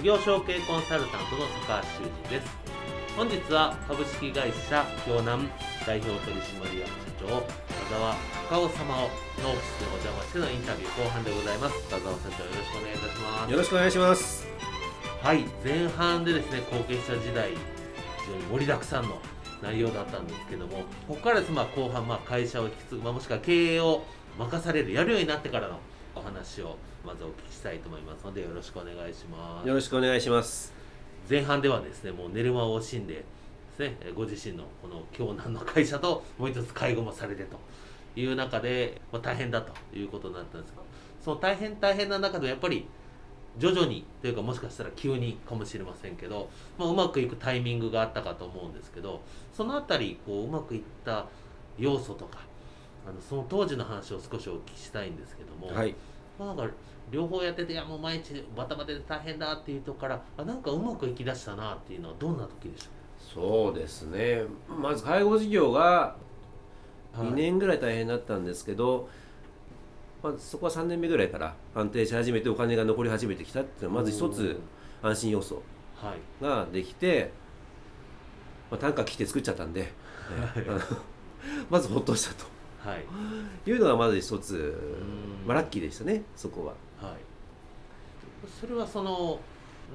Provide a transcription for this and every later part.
事業承継コンサルタントの高橋修人です。本日は株式会社京南代表取締役社長田沢高尾様をのオフィスでお邪魔してのインタビュー後半でございます。田沢社長よろしくお願いいたします。よろしくお願いします。はい前半でですね後継者時代非常に盛りだくさんの内容だったんですけどもここからです。まあ後半まあ会社を引き継ぐ、まあ、もしくは経営を任されるやるようになってからのお話をまずお聞きしたいと思いますのでよろしくお願いします。よろしくお願いします。前半ではですねもう寝る間を惜しんでですねご自身のこの京南の会社ともう一つ介護もされてという中で、まあ、大変だということになったんですがその大変大変な中でやっぱり徐々にというかもしかしたら急にかもしれませんけど、まあ、うまくいくタイミングがあったかと思うんですけどその辺りこううまくいった要素とかあのその当時の話を少しお聞きしたいんですけども、はい。まあ、なんか両方やってていやもう毎日バタバタで大変だっていうとこからあなんかうまくいきだしたなっていうのはどんな時でしょそうですね。まず介護事業がう2年ぐらい大変だったんですけど、まあ、そこは3年目ぐらいから安定し始めてお金が残り始めてきたっていうのはまず一つ安心要素はい。ができて、まあ、単価来て作っちゃったんで、ねあのまずほっとしたとはい。いうのがまず一つん。まあ、ラッキーでしたねそこは。はい。それはその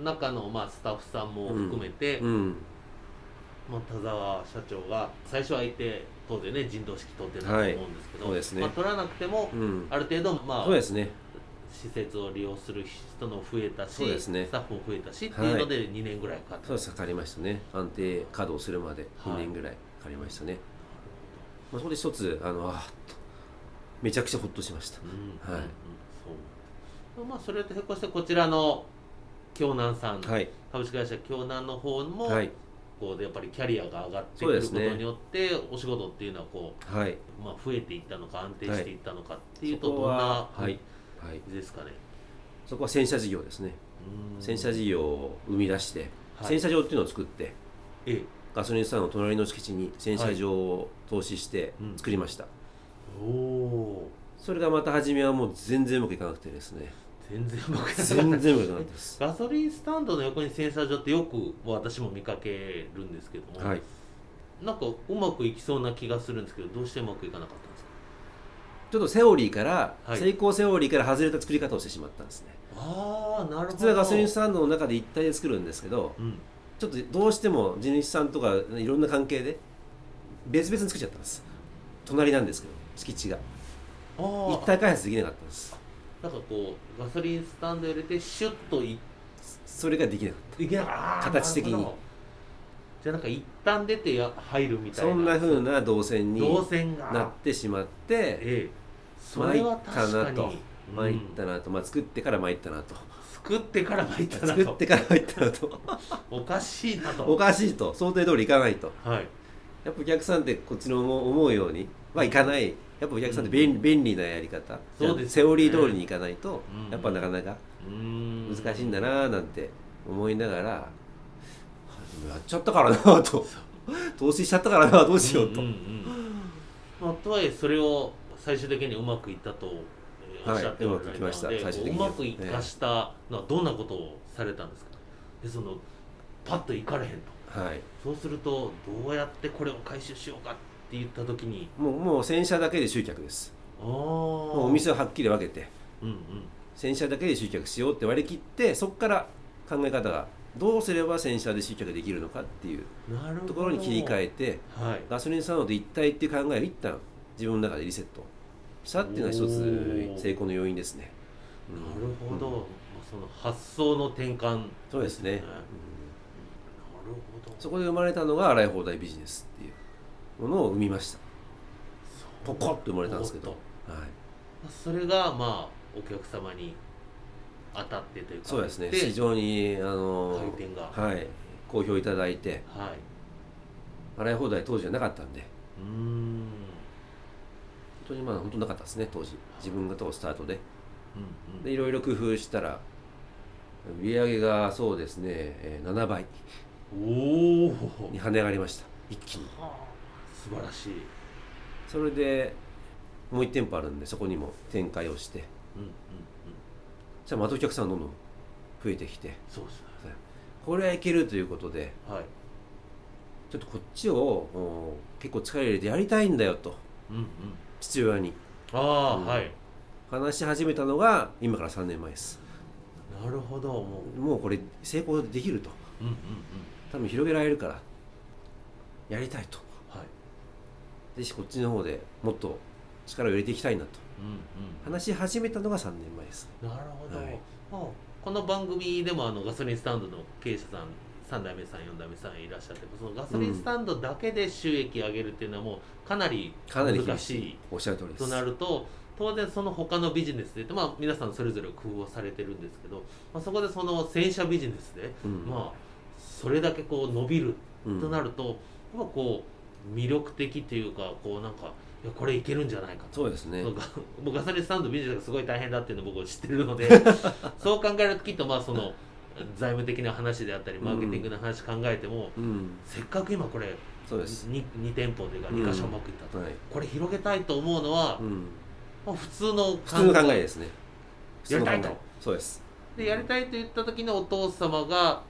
中のまあスタッフさんも含めて、うん。まあ、田沢社長が最初は相手当然ね人道式取ってたと思うんですけど、そうですね。まあ、取らなくてもうん、ある程度まあそうですね。施設を利用する人の増えたし、そうですね。スタッフも増えたしっていうので2年ぐらいかかった、そうですかかりましたね。安定稼働するまではい2年ぐらいかかりましたね、まあ、そこで一つあのあーっとめちゃくちゃほっとしました。うんはい。うんそう。まあそれと並行してこちらの京南さん、はい。株式会社京南の方も、はい。こうやっぱりキャリアが上がってくることによって、お仕事っていうのはこはい、う、まあ、増えていったのか安定していったのかっていうと、どんなはい。はい。感じですかね、そこは洗車事業ですね。うん。洗車事業を生み出して、はい。洗車場っていうのを作ってええガソリンスタンドの隣の敷地に洗車場を投資してうん。作りました、おおそれがまた初めはもう全然うまくいかなくてですね。全然うまくいかなかった。全然うまくいかなかったです。ガソリンスタンドの横に洗車場ってよく私も見かけるんですけども、はい。なんかうまくいきそうな気がするんですけどどうしてうまくいかなかったんですか？ちょっとセオリーから、はい。成功セオリーから外れた作り方をしてしまったんですね。ああなるほど。普通はガソリンスタンドの中で一体で作るんですけどうんちょっとどうしても地主さんとかいろんな関係で別々に作っちゃったんです。隣なんですけど敷地が。一体開発できなかったんです。なんかこうガソリンスタンド入れてシュッといそれができなかっいけなかった。形的に。じゃあなんか一旦出てや入るみたいな。たそんな風な動線に動線が。なってしまってええ。それは確かに参ったなと。まあ、作ってから参ったなと。作ってから参ったなと。作ってから参ったなと。おかしいなと。おかしいと。想定通りいかないと。はい。やっぱお客さんってこっちの思うようにはいかない。やっぱお客さんって便,、便利なやり方。そうですセオリー通りにいかないと、うん。やっぱなかなか難しいんだなーなんて思いながら、やっちゃったからなと。投資しちゃったからなどうしようと、んんん。まあ、とはいえそれを最終的にうまくいったとえーおはい。っしゃっておられうまくいきましたたので、最終的に。うまくいかしたのはどんなことをされたんですか？でそのパッといかれへんと。はい、そうするとどうやってこれを回収しようかって言った時に。もうもう洗車だけで集客です。ああもうお店をはっきり分けて。うんうん。洗車だけで集客しようって割り切ってそこから考え方がどうすれば洗車で集客できるのかっていうところに切り替えてはい。ガソリンスタンドと一体っていう考えを一旦自分の中でリセットしたっていうのは一つ成功の要因ですね。うんなるほど、うん。まあその発想の転換。そうですね、なるうん。ほど。そこで生まれたのが洗い放題ビジネスっていうものを生みました。ポコッと生まれたんですけど、おはい、それがまあお客様に当たってというかそうですね。で非常にあの回転が。はい。好評いただいて。はい。洗い放題当時はなかったんで。うーん。本当にまあ本当なかったですね当時。自分がとスタートで。うんでいろいろ工夫したら売り上げがそうですねえー7倍。うん、おおに跳ね上がりました。一気に。素晴らしい、それでもう1店舗あるんでそこにも展開をして。うんうんうん、じゃあまたお客さんどんどん増えてきて。そうですね。これはいけるということではい、ちょっとこっちをお結構力入れてやりたいんだよと。うんうん、父親に。ああ、うん。はい。話し始めたのが今から3年前です。なるほどももうこれ成功できると。ううんうんうん。多分広げられるからやりたいと。はい。ぜひこっちの方でもっと力を入れていきたいなと。うんうん。話し始めたのが3年前です。なるほど、はい。まあこの番組でもあのガソリンスタンドの経営者さん3代目さん4代目さんいらっしゃってそのガソリンスタンドだけで収益上げるっていうのはもうかなり難しいおっしゃる通りとなると当然その他のビジネスでまあ、皆さんそれぞれ工夫をされてるんですけど、まあ、そこでその洗車ビジネスで、うん。まあそれだけこう伸びるうんとなると、やっぱこう魅力的っていうかこうなんかいやこれいけるんじゃないかと。そうですね。ガソリンスタンドビジネスがすごい大変だっていうのを僕は知ってるので そう考えるときっとまあその財務的な話であったりマーケティングの話考えても、うん。せっかく今これそうです。2, 2店舗というか2箇所うまくいったと、はい。これ広げたいと思うのは、うん。まあ、普通の普通の考えですね。やりたいと。そうです。でやりたいと言った時のお父様が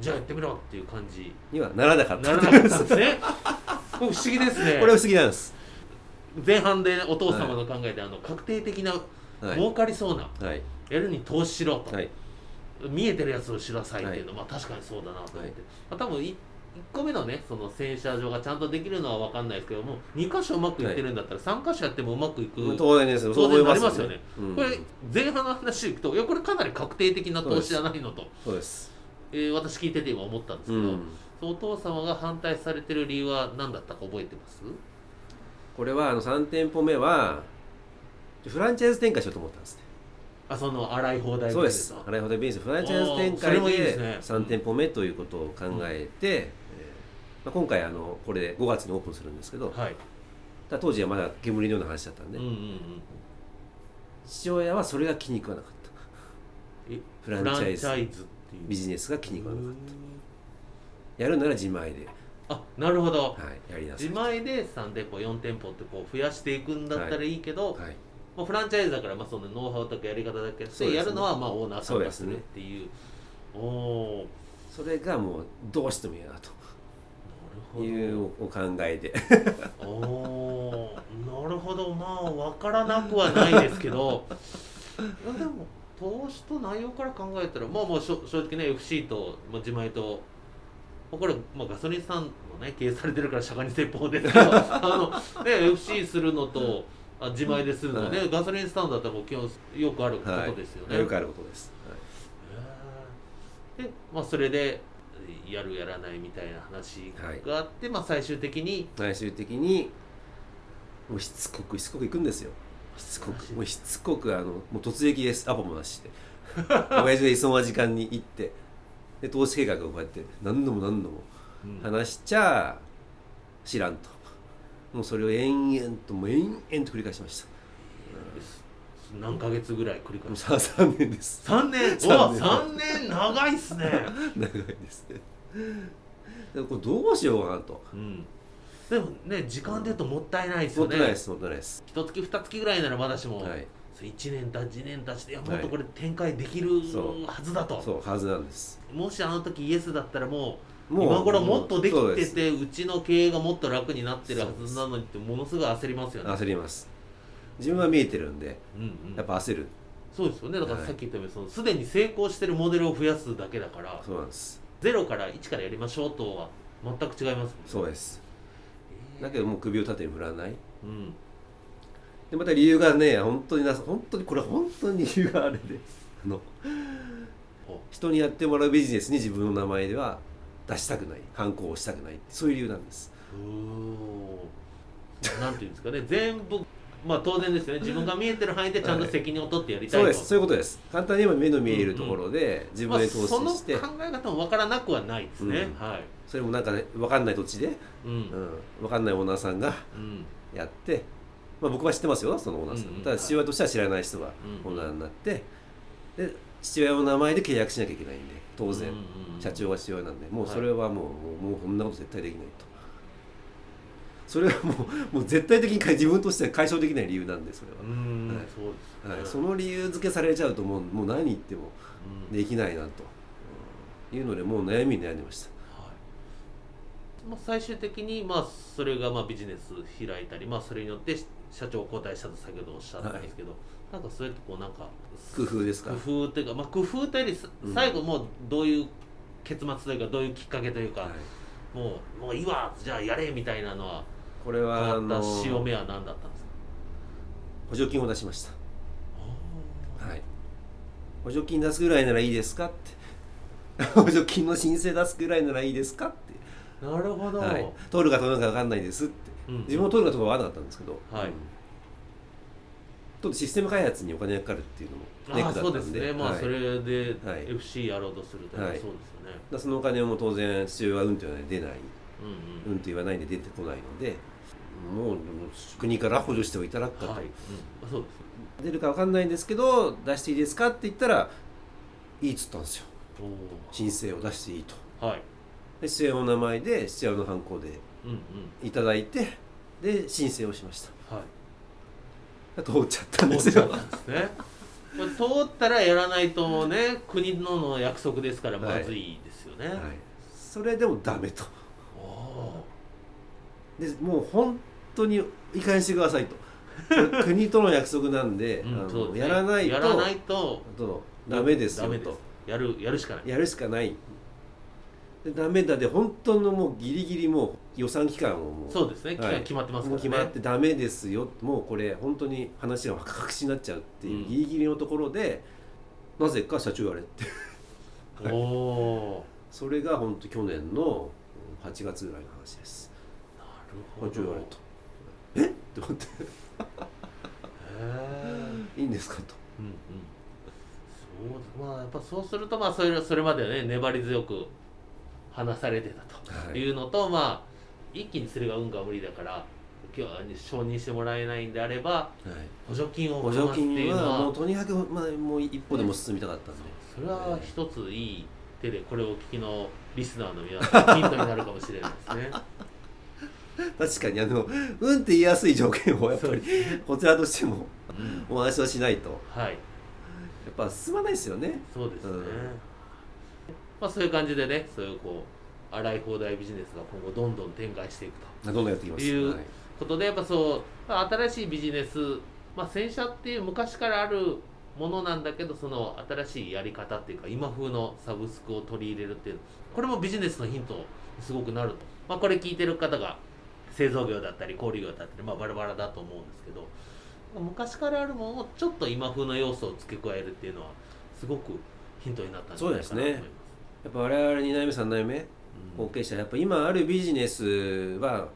じゃあやってみろっていう感じ。にはならなかった。ならなかったんですね。不思議ですね。これは不思議なんです。前半でお父様の考えで、あの確定的なはい。儲かりそうな、はい。やるに投資しろと、はい見えてるやつをしなさいっていうのは、まあ確かにそうだなと思って、はい。まあ、多分い1個目のねその洗車場がちゃんとできるのは分かんないですけども2箇所うまくいってるんだったら3箇所やってもうまくいく、当然ですよ。当然なりますよね。うん。これ前半の話でいくといやこれかなり確定的な投資じゃないのと、そうです。えー私聞いてて今思ったんですけど、うん。お父様が反対されてる理由は何だったか覚えてます？これはあの3店舗目はフランチャイズ展開しようと思ったんですねあその洗い放題そうです。洗い放題ビジネスフランチャイズ展開でいですね。3店舗目ということを考えて、えーまあ、今回あのこれで5月にオープンするんですけど、はい、当時はまだ煙のような話だったんで、うんうんうん。父親はそれが気に食わなかった。えフランチャイズャイズビジネスが気に食わなかった。やるなら自前で、あなるほど。はい、やりなさい。自前で3店舗4店舗ってこう増やしていくんだったらいいけど、はい、まあ、フランチャイズだからまあそのノウハウとかやり方だけでやるのはまあオーナーさんがするそうですね。っていうおおそれがもうどうしても嫌だなるというお考えで。おーなるほど。まあ分からなくはないですけど。いやでも投資と内容から考えたらまあもうしょ正直ね FC と、まあ、自前とまあこれ、まあ、ガソリンスタンドね経営されてるから釈迦に説法ですけど。あの、ね、FC するのとあ自前でするのね、はガソリンスタンドだったらもう基本よくあることですよね。よくあることです、へー。で、まあ、それでやるやらないみたいな話があって、まあ、最終的に最終的にもうしつこくしつこく行くんですよ。しつこく。もうしつこくあのもう突撃です。アポもなしで。親父がいそうな時間に行って。で投資計画をこうやって何度も何度もうん。話しちゃ知らんともうそれを延々ともう延々と繰り返しました。何ヶ月ぐらい繰り返し？3年です。3年？三お年三年長いっすね、長いですね。でこれどうしようかなと。うん、でもね時間で言うともったいないですよね。もったいないですもったいないです。一月二月ぐらいならまだしも、はい。1年たち2年たちでもっとはいこれ展開できるはずだと、そうはずなんです。もしあの時イエスだったらもう今頃もっとできててうちの経営がもっと楽になってるはずなのにってものすごい焦りますよね。焦ります。自分は見えてるんでうんうん。やっぱ焦る。そうですよね。だからはい。さっき言ったようにそのすでに成功してるモデルを増やすだけだから、そうなんです。ゼロから1からやりましょうとは全く違いますそうです。えー。だけどもう首を縦に振らない。うん。でまた理由がね本当にな本当にこれ本当に理由があれであのほ人にやってもらうビジネスに自分の名前では出したくない反抗をしたくないそういう理由なんです。うーん。なんていうんですかね。全部まあ当然ですよね。自分が見えてる範囲でちゃんと責任を取ってやりたいと、そうです。そういうことです。簡単に言えば目の見えるところで自まあ、分で投資その考して、え方も分からなくはないですね、うん。はい。それもなんかね分かんない土地で、うん。うん、分かんないオーナーさんがうん。やって、まあ、僕は知ってますよそのオーナーさん、うんうん。ただ父親としては知らない人がうん。オーナーになってで父親の名前で契約しなきゃいけないんで当然、社長が父親なんでもうはい。それはもう,、もうもうこんなこと絶対できないと。それはもう もう絶対的に自分としては解消できない理由なんでそれは。う、ん、はい。そうですね、はい、その理由付けされちゃうともうもう何言ってもうん。できないなと、うんいうのでもう悩みに悩んでました。はい。まあ、最終的にまあそれがまあビジネス開いたり、まあ、それによって社長を交代したと先ほどおっしゃったんですけど、なんかそうやってこうなんか工夫ですか？工夫というか、まあ、工夫というよりさうん最後もうどういう結末というかどういうきっかけというか、はい。もうもういいわじゃあやれみたいなのはこれはあの潮目は何だったんですか？補助金を出しました。はい。補助金出すぐらいならいいですかって。補助金の申請出すぐらいならいいですかって、なるほど、はい、通るか通らないか分かんないですって。うん自分も通るかどうか分からなかったんですけど、はいとシステム開発にお金がかかるっていうのもネックだったんで。そうですね。まあはい。それではい。FC やろうとすると、はい。そうですよね。そのお金も当然父親はうんと言わないで出ない。うんうん。と言わないで出てこないのでもう国から補助していただくかと、う。んはい、うん、そうです出るか分かんないんですけど出していいですかって言ったらいいっつったんですよ。お申請を出していいと。おはい。で父親の名前で父親のハンコでうんうん。いただいてで申請をしました。はい通っちゃったんですよ。すね。通ったらやらないとね国のの約束ですからまずいですよね、はい、それでもダメと。でもう本当にいかにしてくださいと。国との約束なんで,、ー、うんあね。やらないとやらないととダメですよ。と。やるやるしかない。やるしかない。でダメだで本当のもうギリギリもう予算期間をもう。そうですね。期はい。間決まってますからね。もう決まってダメですよ。もうこれ本当に話が確信になっちゃうっていううん。ギリギリのところで、なぜか社長やれって。おお それが本当去年の8月ぐらいの話です。ーなるほど。社長言われたえ？って思って。へえいいんですかと。うんうん。そうまあやっぱそうするとまあそれそれまでね粘り強く話されてたとい。うのと、まあ一気にそれが運が無理だから今日は承認してもらえないんであればはい。補助金を補助っていうの金はもうはとにかく、まあ、もう一歩でも進みたかったんで、それは一ついい手でこれをお聞きのリスナーの皆さんヒントになるかもしれないですね。確かにあのうんって言いやすい条件をやっぱりねこちらとしてもうん。お話をしないと。はい。やっぱ進まないですよね。そうですね、うんまあそういう感じでねそういうこう荒い放題ビジネスが今後どんどん展開していくと。どんどんやっていきます。いうはいことでやっぱそうまあ新しいビジネス、まあ、洗車っていう昔からあるものなんだけどその新しいやり方っていうか今風のサブスクを取り入れるっていうこれもビジネスのヒントにすごくなると、まあ、これ聞いてる方が製造業だったり小売業だったり、まあ、バラバラだと思うんですけど昔からあるものをちょっと今風の要素を付け加えるっていうのはすごくヒントになったんじゃないかなと思います。やっぱ我々2代目3代目後継者やっぱ今あるビジネスは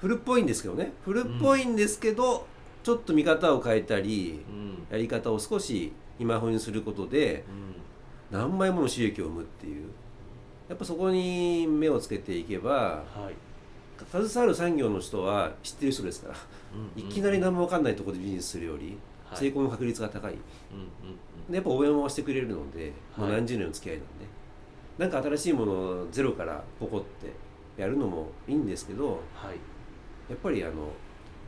古っぽいんですけどね。古っぽいんですけど、ちょっと見方を変えたりうん。うんやり方を少し今風にすることでうん。何倍もの収益を生むっていう。やっぱそこに目をつけていけばはい。携わる産業の人は知ってる人ですから、うんうんいきなり何も分かんないところでビジネスするよりはい。成功の確率が高い、うんうんでやっぱ応援もしてくれるので、もうはい。何十年の付き合いなんでなんか新しいものをゼロからポコってやるのもいいんですけどはい。やっぱりあの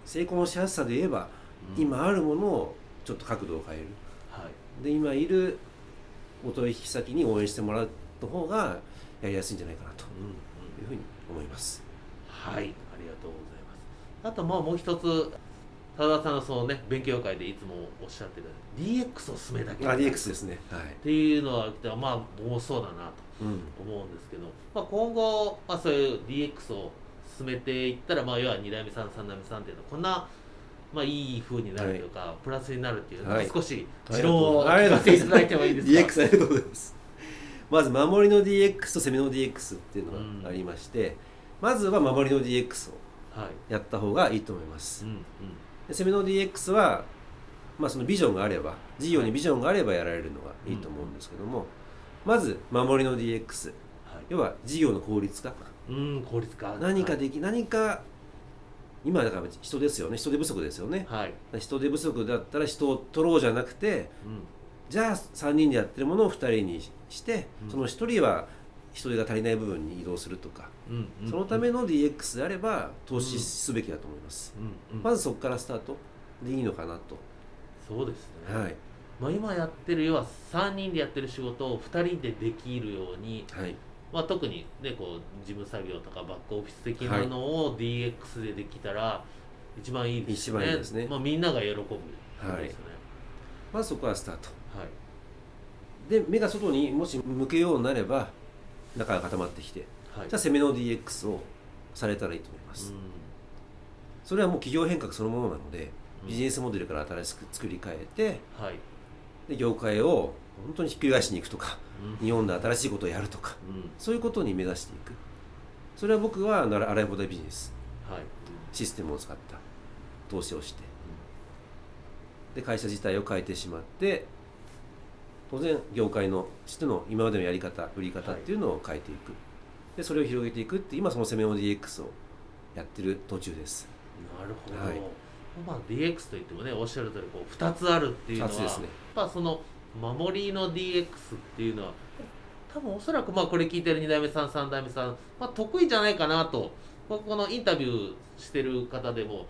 成功のしやすさで言えば、うん。今あるものをちょっと角度を変える。はい。で今いるお取引先に応援してもらうの方がやりやすいんじゃないかなと。うんうん。いうふうに思います。はい、ありがとうございます。あともうもう一つ多田さんのそのね勉強会でいつもおっしゃってる DX を進めなきゃいけあ DX ですね。はい。っていうのはまあもうそうだなと。うん。思うんですけど、まあ、今後、まあ、そういう DX を進めていったら、まあ、要は2代目さん3代目さんっていうのはこんな、まあ、いい風になるというか、プラスになるっていう、はい。少しはい持論を聞かせていただいてもいいですか？DX ありがとうございます。まず守りの DX と攻めの DX っていうのがありまして、まずは守りの DX をはい。やった方がいいと思います。うんうんで攻めの DX は、まあ、そのビジョンがあれば事業にビジョンがあればやられるのがいいと思うんですけども、まず守りの DX はい。要は事業の効率化。うん効率化。何かでき、何か今だから人ですよね。人手不足ですよね。はい、人手不足だったら人を取ろうじゃなくてうん。じゃあ3人でやってるものを2人にして、うん。その1人は人手が足りない部分に移動するとか、そのための DX であれば投資すべきだと思います、うんうん、まずそこからスタート。でいいのかなと、そうですね、はい。まあ、今やってる要は3人でやってる仕事を2人でできるように、はい。まあ、特に、ね、こう事務作業とかバックオフィス的なのを DX でできたら一番いいですね。一番いいですね。まあ、みんなが喜ぶですよね。まずそこからスタート。はい、で目が外にもし向けようになれば中が固まってきてはい。じゃあ攻めの DX をされたらいいと思います、うん。それはもう企業変革そのものなのでうん。ビジネスモデルから新しく作り変えてはい。で業界を本当にひっくり返しに行くとかうん。日本で新しいことをやるとかうん。そういうことに目指していく。それは僕はなら洗い放題ビジネスはい。システムを使った。投資をして。で会社自体を変えてしまって当然業界のしての今までのやり方売り方っていうのを変えていく、でそれを広げていくって今その攻めの DX をやってる途中です。なるほど、はい。まあ、DX といってもねおっしゃる通りこう2つあるっていうのは2つですね。やっぱその守りの DX っていうのは多分おそらくまあこれ聞いてる2代目さん3代目さん、まあ、得意じゃないかなと。ここのインタビューしてる方でも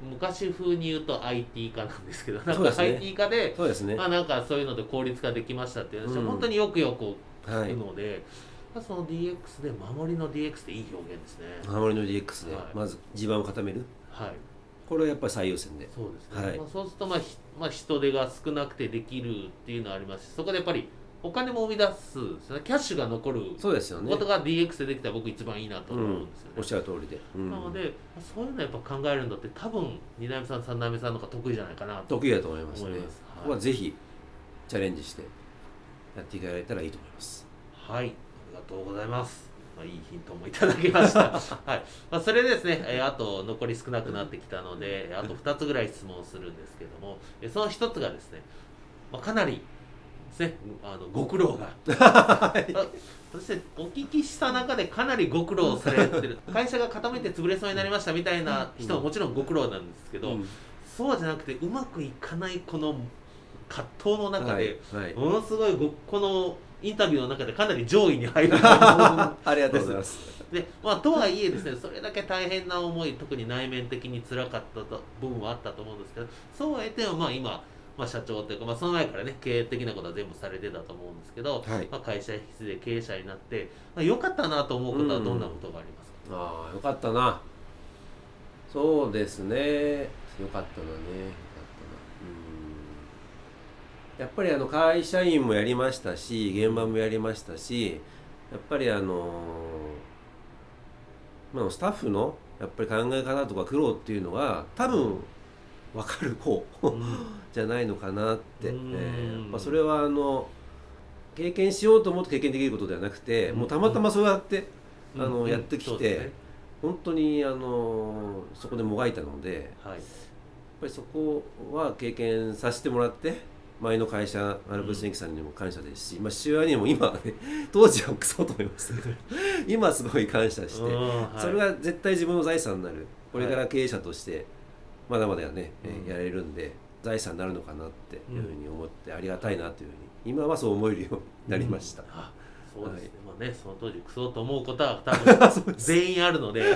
昔風に言うと IT 化なんですけどなんか IT 化でそうですね。まあなんかそういうので効率化できましたっていう話はうん。本当によくよくはい聞くので、まあその DX で守りの DX っていい表現ですね。守りの DX ではい。まず地盤を固める。はい。これはやっぱり最優先で。そうですね、はい。まあ、そうすると、まあひまあ、人手が少なくてできるっていうのはあります。しそこでやっぱりお金も生み出すね。キャッシュが残るそうですよね。ことが DX でできたら僕一番いいなと思うんですよね、おっしゃる通りで、うん。なのでまあそういうのやっぱ考えるのって多分2代目さん3代目さんの方が得意じゃないかなと。得意だと思いますね。思います。ここはぜひチャレンジしてやっていただいたらいいと思います。はい、ありがとうございます。まあ、いいヒントもいただきました。はい、まあ、それでですね、えーあと残り少なくなってきたので、あと2つぐらい質問をするんですけども、えーその1つがですね、まあ、かなりですね、あのご苦労が。あそしてお聞きした中でかなりご苦労されてる 会社が傾いて潰れそうになりましたみたいな人ももちろんご苦労なんですけど、うんそうじゃなくてうまくいかないこの葛藤の中で、はいはいものすごいごこのインタビューの中でかなり上位に入る。ありがとうございます。で、まあ、とはいえですねそれだけ大変な思い特に内面的に辛かったと部分はあったと思うんですけどそうは言ってもまあ今、まあ、社長というか、まあ、その前からね経営的なことは全部されてたと思うんですけど、はい。まあ、会社引き継いで経営者になって、まあ、良かったなと思うことはどんなことがありますか、ああよかったな。そうですね。よかったなねやっぱりあの会社員もやりましたし現場もやりましたしやっぱりあのまあスタッフのやっぱり考え方とか苦労っていうのは多分分かる方うん。じゃないのかなって、えうん。ーやっぱそれはあの経験しようと思って経験できることではなくて、うん。もうたまたまそうやって、あのうん。やってきて本当にあのそこでもがいたのでやっはいぱりそこは経験させてもらって前の会社アルブスネキさんにも感謝ですし、まあ、父親にも今はね 当時はクソと思いますけど今はすごい感謝して、うんはい。それが絶対自分の財産になる。これから経営者としてまだまだね、えーうんやれるんで財産になるのかなっていうふうに思ってありがたいなというふうに今はそう思えるようになりました、あそうですね、はいまあねその当時クソと思うことは多 そう分全員あるので。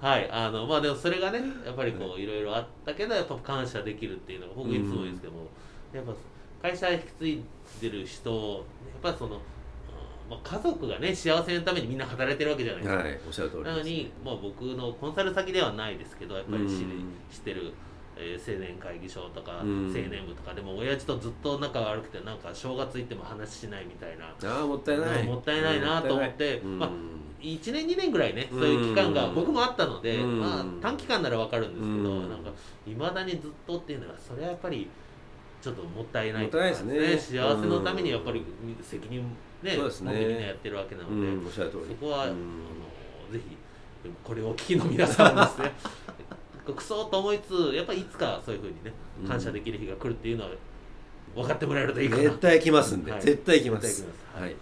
はいあのまあでもそれがねやっぱりこういろいろあったけどやっぱ感謝できるっていうのが僕いつも言うんですけども、やっぱ会社引き継いでる人やっぱりその、うんまあ、家族がね幸せのためにみんな働いてるわけじゃないですか、はいおっしゃる通りです。なのに、まあ、僕のコンサル先ではないですけどやっぱり知りうん。知ってる、えー青年会議所とか、うん。青年部とか。でも親父とずっと仲悪くてなんか正月行っても話しないみたいな。ああもったいない。もったいないなと思ってうんまあ1年2年ぐらいねそういう期間がうん僕もあったので、うん。まあ、短期間なら分かるんですけど、うん。なんかいまだにずっとっていうのはそれはやっぱりちょっともったいないですね。幸せのためにやっぱり責任ねそうですね。みんなやってるわけなので、うんそこは、うん。あのぜひこれをお聞きの皆さんですね。くそと思いつつやっぱりいつかそういうふうにねうん。感謝できる日が来るっていうのは分かってもらえるといいかな。絶対来ますんで、はい。絶対来ます。絶対来ま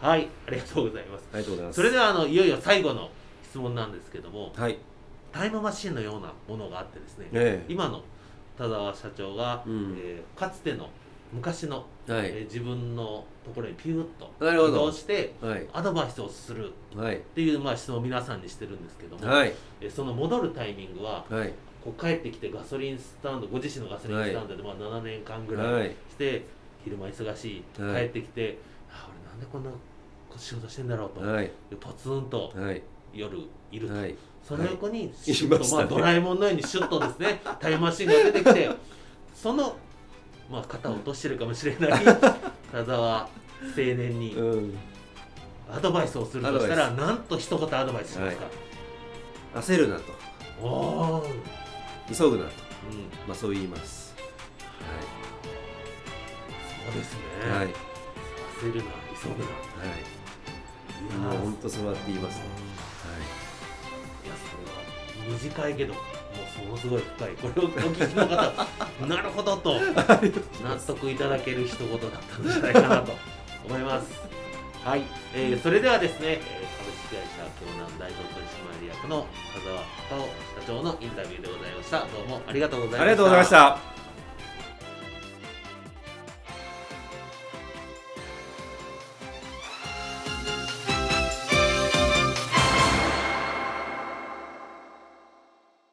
す。はい。はい。ありがとうございます。ありがとうございます。それではあのいよいよ最後の質問なんですけどもはい。タイムマシンのようなものがあってですね、ええ。今の田沢社長が、うん。えーかつての昔の、はい、えー自分のところにピューッと移動してはい。アドバイスをするはい。っていう、まあ、質問を皆さんにしてるんですけども、はい。えーその戻るタイミングははい。こう帰ってきてガソリンスタンドご自身のガソリンスタンドでまあ7年間ぐらはい。いして、昼間忙しい、はい。帰ってきてあ俺なんでこんな仕事してんだろうと、はい。でポツンとはい。夜いると、はいその横にい。シュッと、いまあ、ドラえもんのようにシュッとですね。タイムマシンが出てきてその、まあ、肩を落としてるかもしれない。田沢青年にうん。アドバイスをするとしたアらなんと一言アドバイスしますか、焦るなと。お急ぐなと。まあそう言います。そうですね、はい。はい焦るな急ぐな。はい。いやーもう本当そうやって言いますね短いけどもうものすごい深いこれをお聞きの方 なるほどと納得いただける一言だったんじゃないかなと思います。はい、えーそれではですね、えー株式会社京南代表取締役の田沢隆夫社長のインタビューでございました。どうもありがとうございました。はいありがとうございました